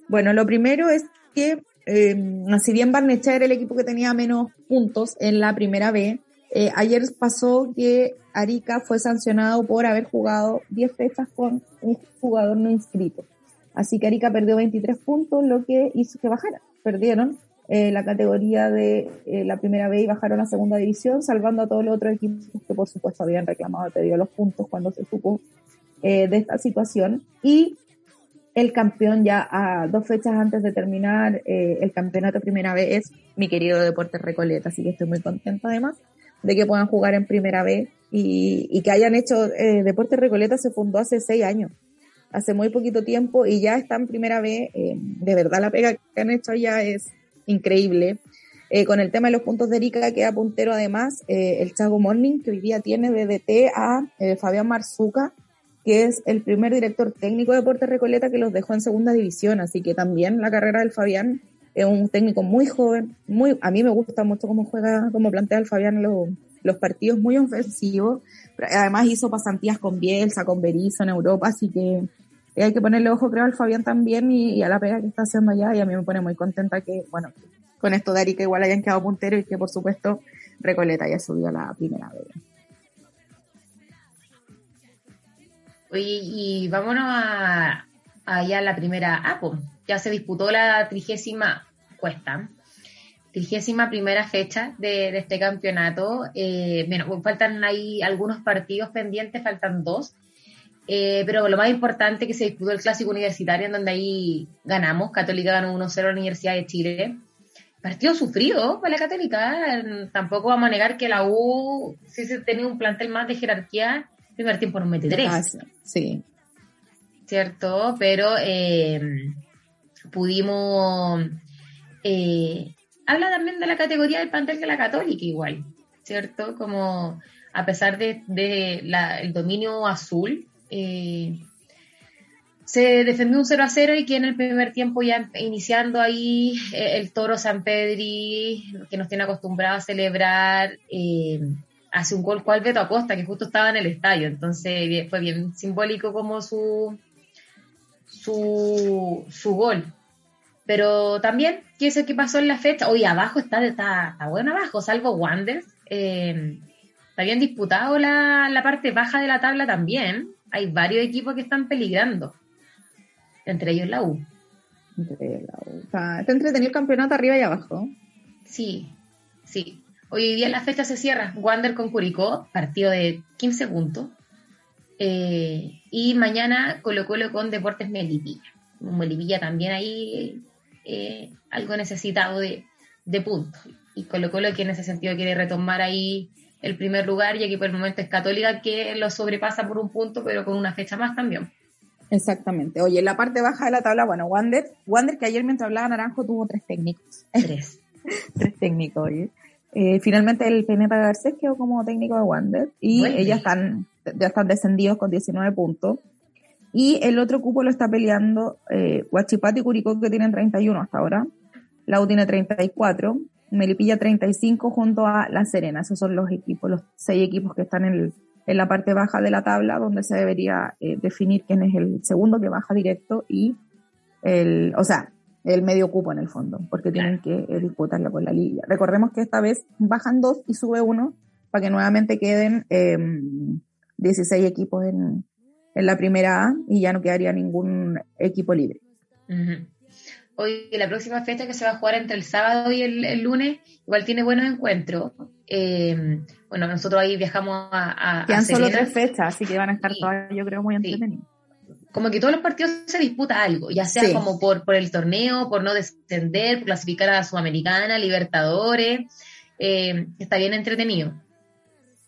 Bueno, lo primero es que, eh, si bien Barnechea era el equipo que tenía menos puntos en la primera B, eh, ayer pasó que Arica fue sancionado por haber jugado 10 fechas con un jugador no inscrito. Así que Arica perdió 23 puntos, lo que hizo que bajara. Perdieron eh, la categoría de eh, la primera B y bajaron a segunda división, salvando a todos los otros equipos que por supuesto habían reclamado, los puntos cuando se supo eh, de esta situación. Y el campeón ya a dos fechas antes de terminar eh, el campeonato primera B es mi querido Deportes Recoleta, así que estoy muy contenta además de que puedan jugar en primera B y, y que hayan hecho, eh, Deportes Recoleta se fundó hace seis años, hace muy poquito tiempo y ya está en primera B, eh, de verdad la pega que han hecho allá es increíble. Eh, con el tema de los puntos de Erika queda puntero además el Chago Morning que hoy día tiene de DT a Fabián Marzuca que es el primer director técnico de Deportes Recoleta que los dejó en segunda división, así que también la carrera del Fabián es un técnico muy joven, muy, a mí me gusta mucho cómo juega, cómo plantea el Fabián los, los partidos muy ofensivos, además hizo pasantías con Bielsa, con Berizzo en Europa, así que hay que ponerle ojo creo al Fabián también y, y a la pega que está haciendo allá y a mí me pone muy contenta que, bueno, con esto de Arica igual hayan quedado puntero y que por supuesto Recoleta haya subido a la primera vez. Y vámonos a, a la primera APO. Ya se disputó la trigésima cuesta, trigésima primera fecha de, este campeonato. Eh, bueno, faltan ahí algunos partidos pendientes, faltan dos. Eh, pero lo más importante que se disputó el clásico universitario, en donde ahí ganamos. Católica ganó 1-0 a la Universidad de Chile. Partido sufrido para la Católica. Tampoco vamos a negar que la U, si se tenía un plantel más de jerarquía, primer tiempo mete tres. Ah, sí, sí. ¿Cierto? Pero eh, pudimos. Eh, habla también de la categoría del plantel de la Católica, igual, ¿cierto? Como a pesar de, de la- el dominio azul, eh, se defendió un 0 a 0 y que en el primer tiempo ya iniciando ahí eh, el toro San Pedri, que nos tiene acostumbrado a celebrar, eh, hace un gol cual Beto Acosta, que justo estaba en el estadio, entonces bien- fue bien simbólico como su, su, su gol. Pero también, ¿qué es el que pasó en la fecha? Hoy abajo está, está, está bueno abajo, salvo Wander. Eh, está bien disputado la, la parte baja de la tabla también. Hay varios equipos que están peligrando. Entre ellos la U. Entre la- sea, está entretenido el campeonato arriba y abajo. Sí, sí. Hoy día la fecha se cierra. Wander con Curicó, partido de 15 puntos. Eh, y mañana Colo Colo con Deportes Melipilla. Melipilla también ahí eh, algo necesitado de, de puntos. Y Colo Colo que en ese sentido quiere retomar ahí el primer lugar, ya que por el momento es Católica que lo sobrepasa por un punto, pero con una fecha más también. Exactamente. Oye, en la parte baja de la tabla, bueno, Wander, Wander que ayer mientras hablaba Naranjo tuvo tres técnicos. Tres. tres técnicos, oye. Eh, finalmente el Peneta Garcés quedó como técnico de Wander y Vuelve. ellas están, ya están descendidos con 19 puntos. Y el otro cupo lo está peleando eh, Huachipato y Curicó que tienen 31 hasta ahora. La U tiene 34, Melipilla 35 junto a La Serena. Esos son los equipos, los seis equipos que están en, el- en la parte baja de la tabla donde se debería eh, definir quién es el segundo que baja directo y el, o sea, el medio cupo en el fondo, porque tienen que eh, disputarla por la liga. Recordemos que esta vez bajan dos y sube uno para que nuevamente queden eh, 16 equipos en, en la primera A y ya no quedaría ningún equipo libre. Ujú. Hoy, la próxima fecha que se va a jugar entre el sábado y el, el lunes, igual tiene buenos encuentros. Eh, bueno, nosotros ahí viajamos a, a, a Quedan solo tres fechas, así que van a estar Sí. todas, yo creo, muy Sí. Como que todos los partidos se disputa algo, ya sea Sí. como por, por el torneo, por no descender, por clasificar a la Sudamericana, Libertadores. Eh, está bien entretenido.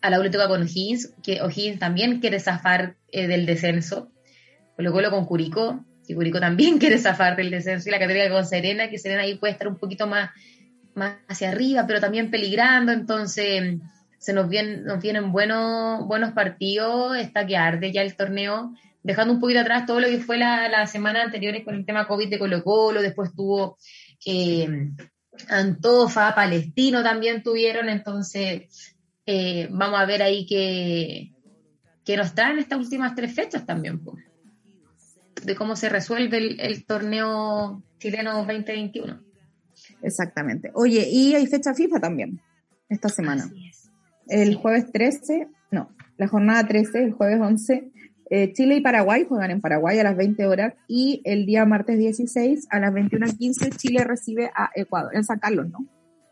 A la le toca con O'Higgins, que O'Higgins también quiere zafar eh, del descenso. Colo Colo con Curicó, que Curicó también quiere zafar del descenso. Y la Católica con Serena, que Serena ahí puede estar un poquito más, más hacia arriba, pero también peligrando. Entonces, se nos vienen, nos vienen buenos, buenos partidos. Está que arde ya el torneo, dejando un poquito atrás todo lo que fue la, la semana anterior con el tema COVID de Colo Colo. Después tuvo eh, Antofa, Palestino también tuvieron. Entonces, eh, vamos a ver ahí que, que nos traen estas últimas tres fechas también. de cómo se resuelve el, el torneo chileno 2021. Exactamente. Oye, y hay fecha FIFA también, esta semana. El Sí. jueves 13, no, la jornada 13, el jueves 11, eh, Chile y Paraguay juegan en Paraguay a las 20 horas y el día martes 16 a las 21.15 Chile recibe a Ecuador, en San Carlos, ¿no?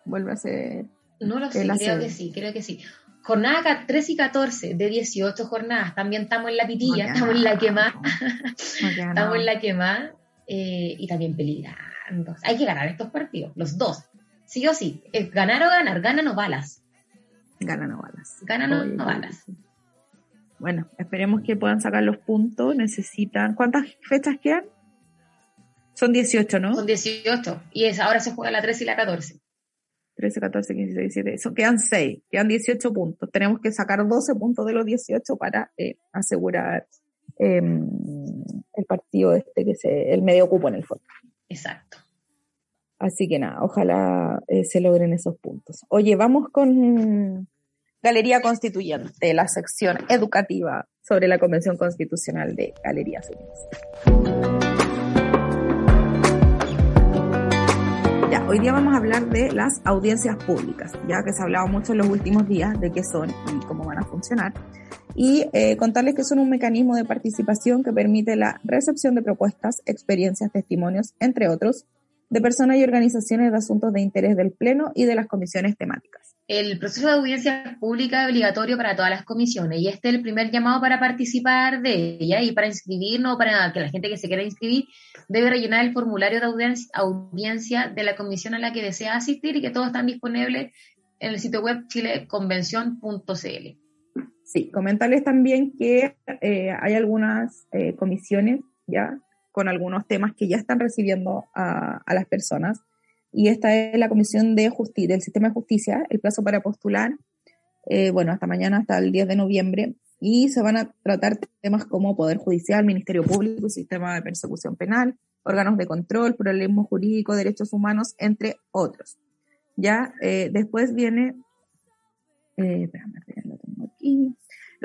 Vuelve a ser... No lo sé, la creo sede. que sí, creo que sí. Jornada ca- 13 y 14 de 18 jornadas. También estamos en la pitilla, No estamos en la quema, no estamos en la quema eh, y también peligrando. Hay que ganar estos partidos, los dos. Sí o sí, ganar o ganar, ganan o balas. Ganan o balas. Ganan o no balas. Bueno, esperemos que puedan sacar los puntos. Necesitan... ¿Cuántas fechas quedan? Son 18, ¿no? Son 18 y es, ahora se juega la 13 y la 14. 13, 14, 15, 16, 17. Eso, quedan 6, quedan 18 puntos. Tenemos que sacar 12 puntos de los 18 para eh, asegurar eh, el partido este, que se, el medio cupo en el fondo. Exacto. Así que nada, ojalá eh, se logren esos puntos. Oye, vamos con Galería Constituyente, la sección educativa sobre la Convención Constitucional de Galería Feminista. Ya, hoy día vamos a hablar de las audiencias públicas, ya que se ha hablado mucho en los últimos días de qué son y cómo van a funcionar. Y eh, contarles que son un mecanismo de participación que permite la recepción de propuestas, experiencias, testimonios, entre otros, de personas y organizaciones de asuntos de interés del Pleno y de las comisiones temáticas. El proceso de audiencia pública es obligatorio para todas las comisiones y este es el primer llamado para participar de ella y para inscribirnos, para que la gente que se quiera inscribir debe rellenar el formulario de audiencia, de la comisión a la que desea asistir y que todos están disponibles en el sitio web chileconvención.cl. Sí, comentarles también que eh, hay algunas eh, comisiones ya con algunos temas que ya están recibiendo a, a las personas. Y esta es la Comisión de Justicia, del Sistema de Justicia. El plazo para postular eh, bueno, hasta mañana, hasta el 10 de noviembre, y se van a tratar temas como Poder Judicial, Ministerio Público, Sistema de Persecución Penal, órganos de control, problema jurídico, derechos humanos, entre otros. Ya eh, después viene, eh, espérame, lo tengo aquí,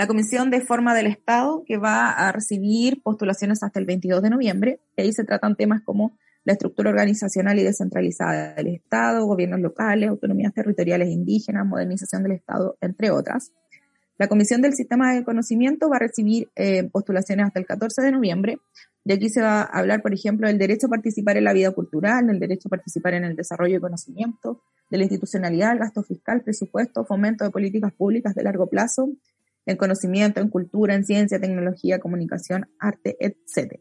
la Comisión de Forma del Estado, que va a recibir postulaciones hasta el 22 de noviembre, y ahí se tratan temas como la estructura organizacional y descentralizada del Estado, gobiernos locales, autonomías territoriales indígenas, modernización del Estado, entre otras. La Comisión del Sistema de Conocimiento va a recibir eh, postulaciones hasta el 14 de noviembre. De aquí se va a hablar, por ejemplo, del derecho a participar en la vida cultural, del derecho a participar en el desarrollo de conocimiento, de la institucionalidad, el gasto fiscal, presupuesto, fomento de políticas públicas de largo plazo, en conocimiento, en cultura, en ciencia, tecnología, comunicación, arte, etc.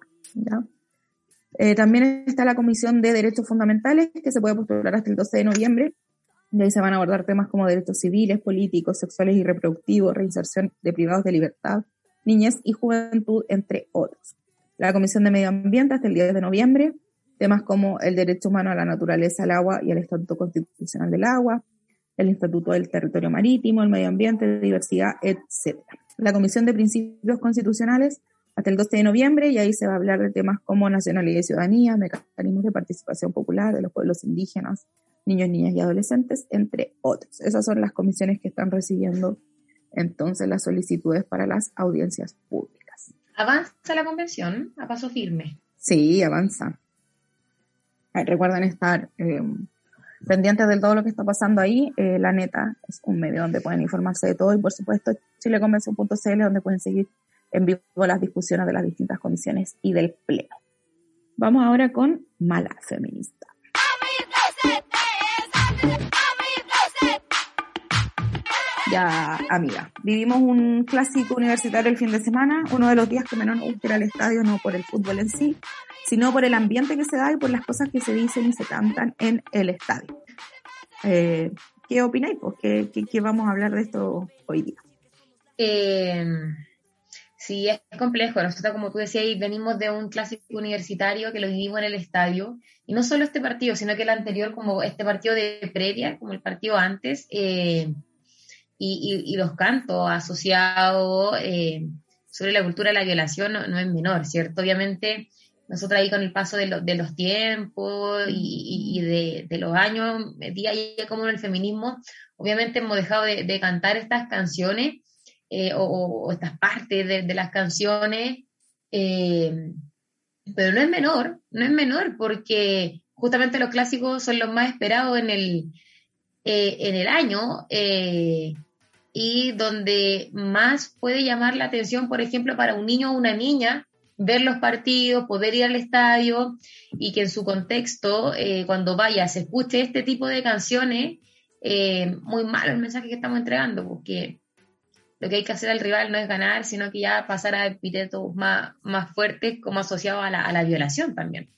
Eh, también está la Comisión de Derechos Fundamentales, que se puede postular hasta el 12 de noviembre. Y ahí se van a abordar temas como derechos civiles, políticos, sexuales y reproductivos, reinserción de privados de libertad, niñez y juventud, entre otros. La Comisión de Medio Ambiente hasta el 10 de noviembre, temas como el derecho humano a la naturaleza, al agua y al Estatuto Constitucional del Agua, el Estatuto del Territorio Marítimo, el Medio Ambiente, diversidad, etc. La Comisión de Principios Constitucionales hasta el 12 de noviembre y ahí se va a hablar de temas como nacionalidad y ciudadanía, mecanismos de participación popular de los pueblos indígenas, niños, niñas y adolescentes, entre otros. Esas son las comisiones que están recibiendo entonces las solicitudes para las audiencias públicas. ¿Avanza la convención a paso firme? Sí, avanza. recuerden estar eh, pendientes de todo lo que está pasando ahí. Eh, la neta es un medio donde pueden informarse de todo y por supuesto chileconvención.cl donde pueden seguir en vivo las discusiones de las distintas comisiones y del pleno. Vamos ahora con Mala Feminista. Ya, amiga, vivimos un clásico universitario el fin de semana, uno de los días que menos nos gusta ir al estadio, no por el fútbol en sí, sino por el ambiente que se da y por las cosas que se dicen y se cantan en el estadio. Eh, ¿Qué opináis? Pues, ¿Qué, qué, vamos a hablar de esto hoy día? Eh, Sí, es complejo. Nosotros, como tú decías, venimos de un clásico universitario que lo vivimos en el estadio. Y no solo este partido, sino que el anterior, como este partido de previa, como el partido antes, eh, y, los cantos asociados eh, sobre la cultura de la violación no, es menor, ¿cierto? Obviamente, nosotros ahí con el paso de, los tiempos y, de, los años, día a día como en el feminismo, obviamente hemos dejado de cantar estas canciones eh, o, estas partes de, las canciones, eh, pero no es menor, no es menor porque justamente los clásicos son los más esperados en el, en el año y donde más puede llamar la atención, por ejemplo, para un niño o una niña, ver los partidos, poder ir al estadio y que en su contexto, cuando vaya, se escuche este tipo de canciones, muy malo el mensaje que estamos entregando, porque lo que hay que hacer al rival no es ganar, sino que ya pasar a epítetos más, más fuertes como asociados a la, a la violación también.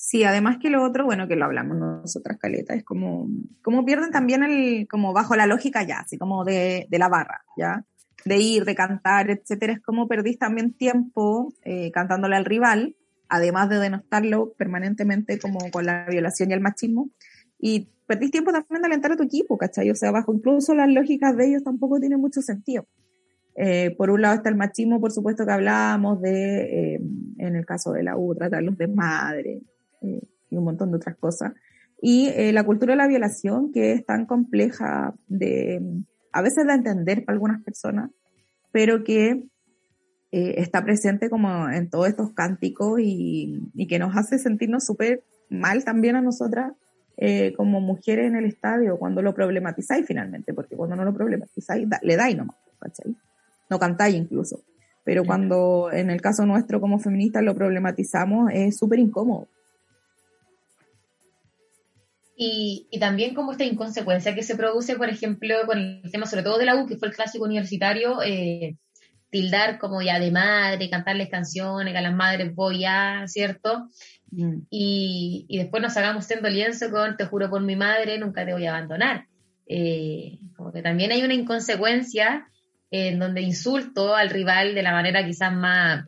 Sí, además que lo otro, bueno, que lo hablamos nosotras, Caleta, es como, como pierden también el, como bajo la lógica ya, así como de, de la barra, ¿ya? De ir, de cantar, etcétera, es como perdís también tiempo eh, cantándole al rival, además de denostarlo permanentemente como con la violación y el machismo, y perdís tiempo también de alentar a tu equipo, ¿cachai? O sea, bajo incluso las lógicas de ellos tampoco tiene mucho sentido. Eh, por un lado está el machismo, por supuesto que hablábamos de, eh, en el caso de la U, tratarlos de madre eh, y un montón de otras cosas. Y la cultura de la violación, que es tan compleja de, a veces de entender para algunas personas, pero que está presente como en todos estos cánticos y, y que nos hace sentirnos súper mal también a nosotras eh, como mujeres en el estadio cuando lo problematizáis finalmente, porque cuando no lo problematizáis, le dais nomás, ¿cachai? No cantáis incluso. Pero cuando en el caso nuestro como feministas lo problematizamos, es súper incómodo. Y, y, también como esta inconsecuencia que se produce, por ejemplo, con el tema sobre todo de la U, que fue el clásico universitario, eh, tildar como ya de madre, cantarles canciones, que a las madres voy a, ¿cierto? Mm. Y, después nos hagamos siendo lienzo con Te juro por mi madre, nunca te voy a abandonar. Eh, como que también hay una inconsecuencia en donde insulto al rival de la manera quizás más,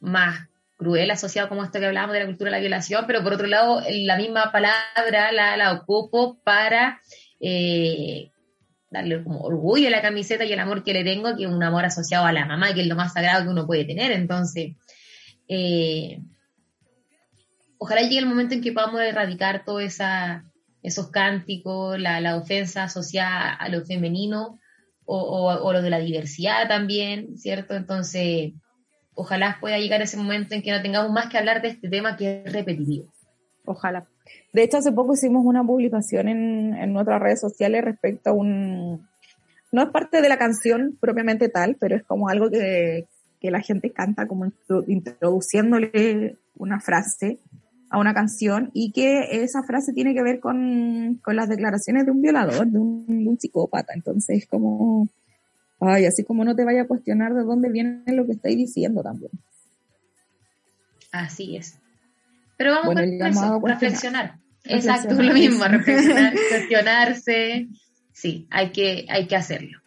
más cruel asociado como esto que hablábamos de la cultura de la violación, pero por otro lado la misma palabra la, la ocupo para eh, darle como orgullo a la camiseta y el amor que le tengo, que es un amor asociado a la mamá, que es lo más sagrado que uno puede tener. Entonces, eh, ojalá llegue el momento en que podamos erradicar todos esos cánticos, la, ofensa asociada a lo femenino o, lo de la diversidad también, ¿cierto? Entonces, ojalá pueda llegar ese momento en que no tengamos más que hablar de este tema que es repetitivo. Ojalá. De hecho, hace poco hicimos una publicación en, nuestras redes sociales respecto a un... No es parte de la canción propiamente tal, pero es como algo que, que la gente canta como introduciéndole una frase a una canción y que esa frase tiene que ver con, con las declaraciones de un violador, de un, de un, psicópata. Entonces, como, ay, así como no te vaya a cuestionar de dónde viene lo que estáis diciendo también. Así es. Pero vamos a reflexionar. Exacto, lo mismo, reflexionar, cuestionarse. Sí, hay que, hay que hacerlo.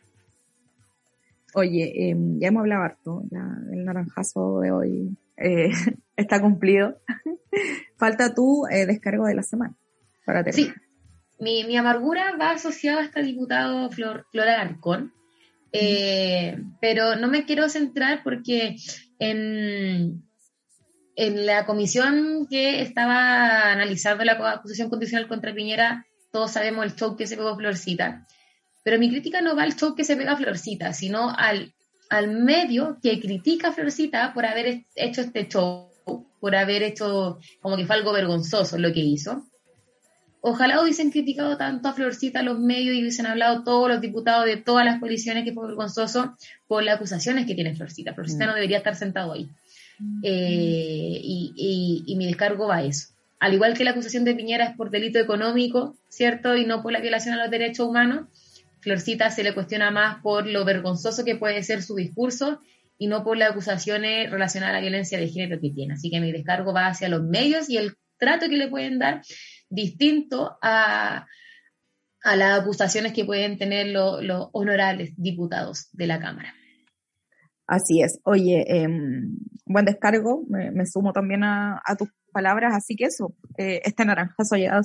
Oye, em, ya hemos hablado harto, ya el naranjazo de hoy eh, está cumplido. Falta tu eh, descargo de la semana para terminar. Sí, mi, mi, amargura va asociada a este diputado Flor, Flora Arcón, eh, pero no me quiero centrar porque en, la comisión que estaba analizando la acusación condicional contra Piñera, todos sabemos el show que se pegó Florcita. Pero mi crítica no va al show que se pega Florcita, sino al, al medio que critica a Florcita por haber hecho este show, por haber hecho como que fue algo vergonzoso lo que hizo. Ojalá hubiesen criticado tanto a Florcita los medios y hubiesen hablado todos los diputados de todas las coaliciones que fue vergonzoso por las acusaciones que tiene Florcita. Florcita mm. no debería estar sentado ahí. Eh, y, mi descargo va a eso. Al igual que la acusación de Piñera es por delito económico, ¿cierto? Y no por la violación a los derechos humanos, Florcita se le cuestiona más por lo vergonzoso que puede ser su discurso y no por las acusaciones relacionadas a la violencia de género que tiene. Así que mi descargo va hacia los medios y el trato que le pueden dar distinto a, a las acusaciones que pueden tener los honorables diputados de la Cámara. Así es. Oye, em, buen descargo. Me, sumo también a, tus palabras. Así que eso, eh, este naranjazo ha llegado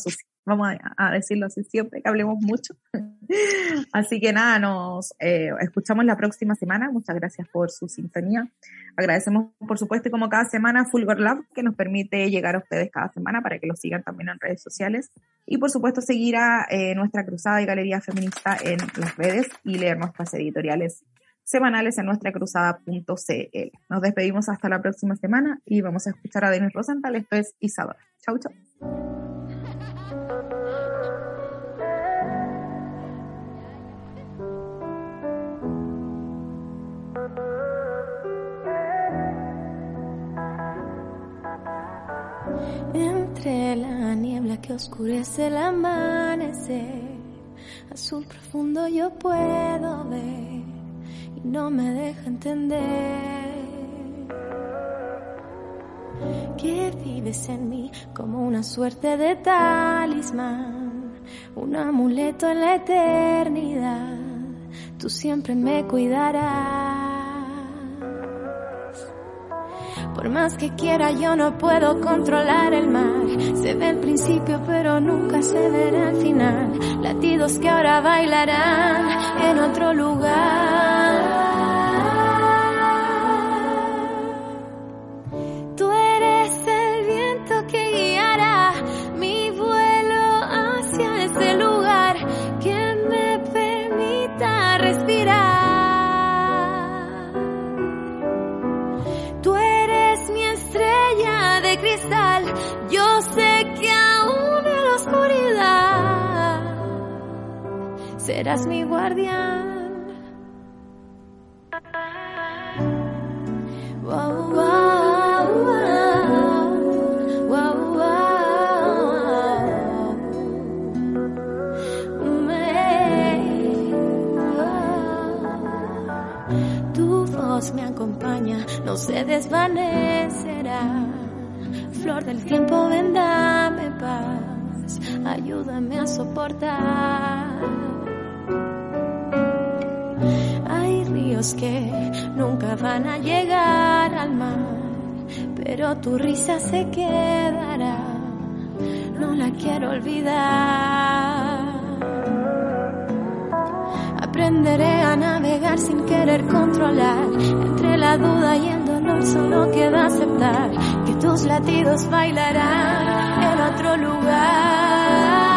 vamos a, decirlo así siempre, que hablemos mucho. así que nada, nos eh, escuchamos la próxima semana. Muchas gracias por su sintonía. Agradecemos, por supuesto, como cada semana, Fulgor Lab, que nos permite llegar a ustedes cada semana para que lo sigan también en redes sociales. Y, por supuesto, seguir a eh, nuestra cruzada y galería feminista en las redes y leer nuestras editoriales semanales en nuestra cruzada.cl. Nos despedimos hasta la próxima semana y vamos a escuchar a Denis Rosenthal. Esto es Isadora. Chau, chau. Entre la niebla que oscurece el amanecer, azul profundo yo puedo ver y no me deja entender que vives en mí como una suerte de talismán, un amuleto en la eternidad, tú siempre me cuidarás. Por más que quiera yo no puedo controlar el mar. Se ve el principio pero nunca se verá el final. Latidos que ahora bailarán en otro lugar. Serás mi guardián. Tu voz me acompaña, no se desvanecerá. Flor del tiempo, ven, dame paz, ayúdame a soportar que nunca van a llegar al mar, pero tu risa se quedará, no la quiero olvidar. Aprenderé a navegar sin querer controlar. Entre la duda y el dolor solo queda aceptar que tus latidos bailarán en otro lugar.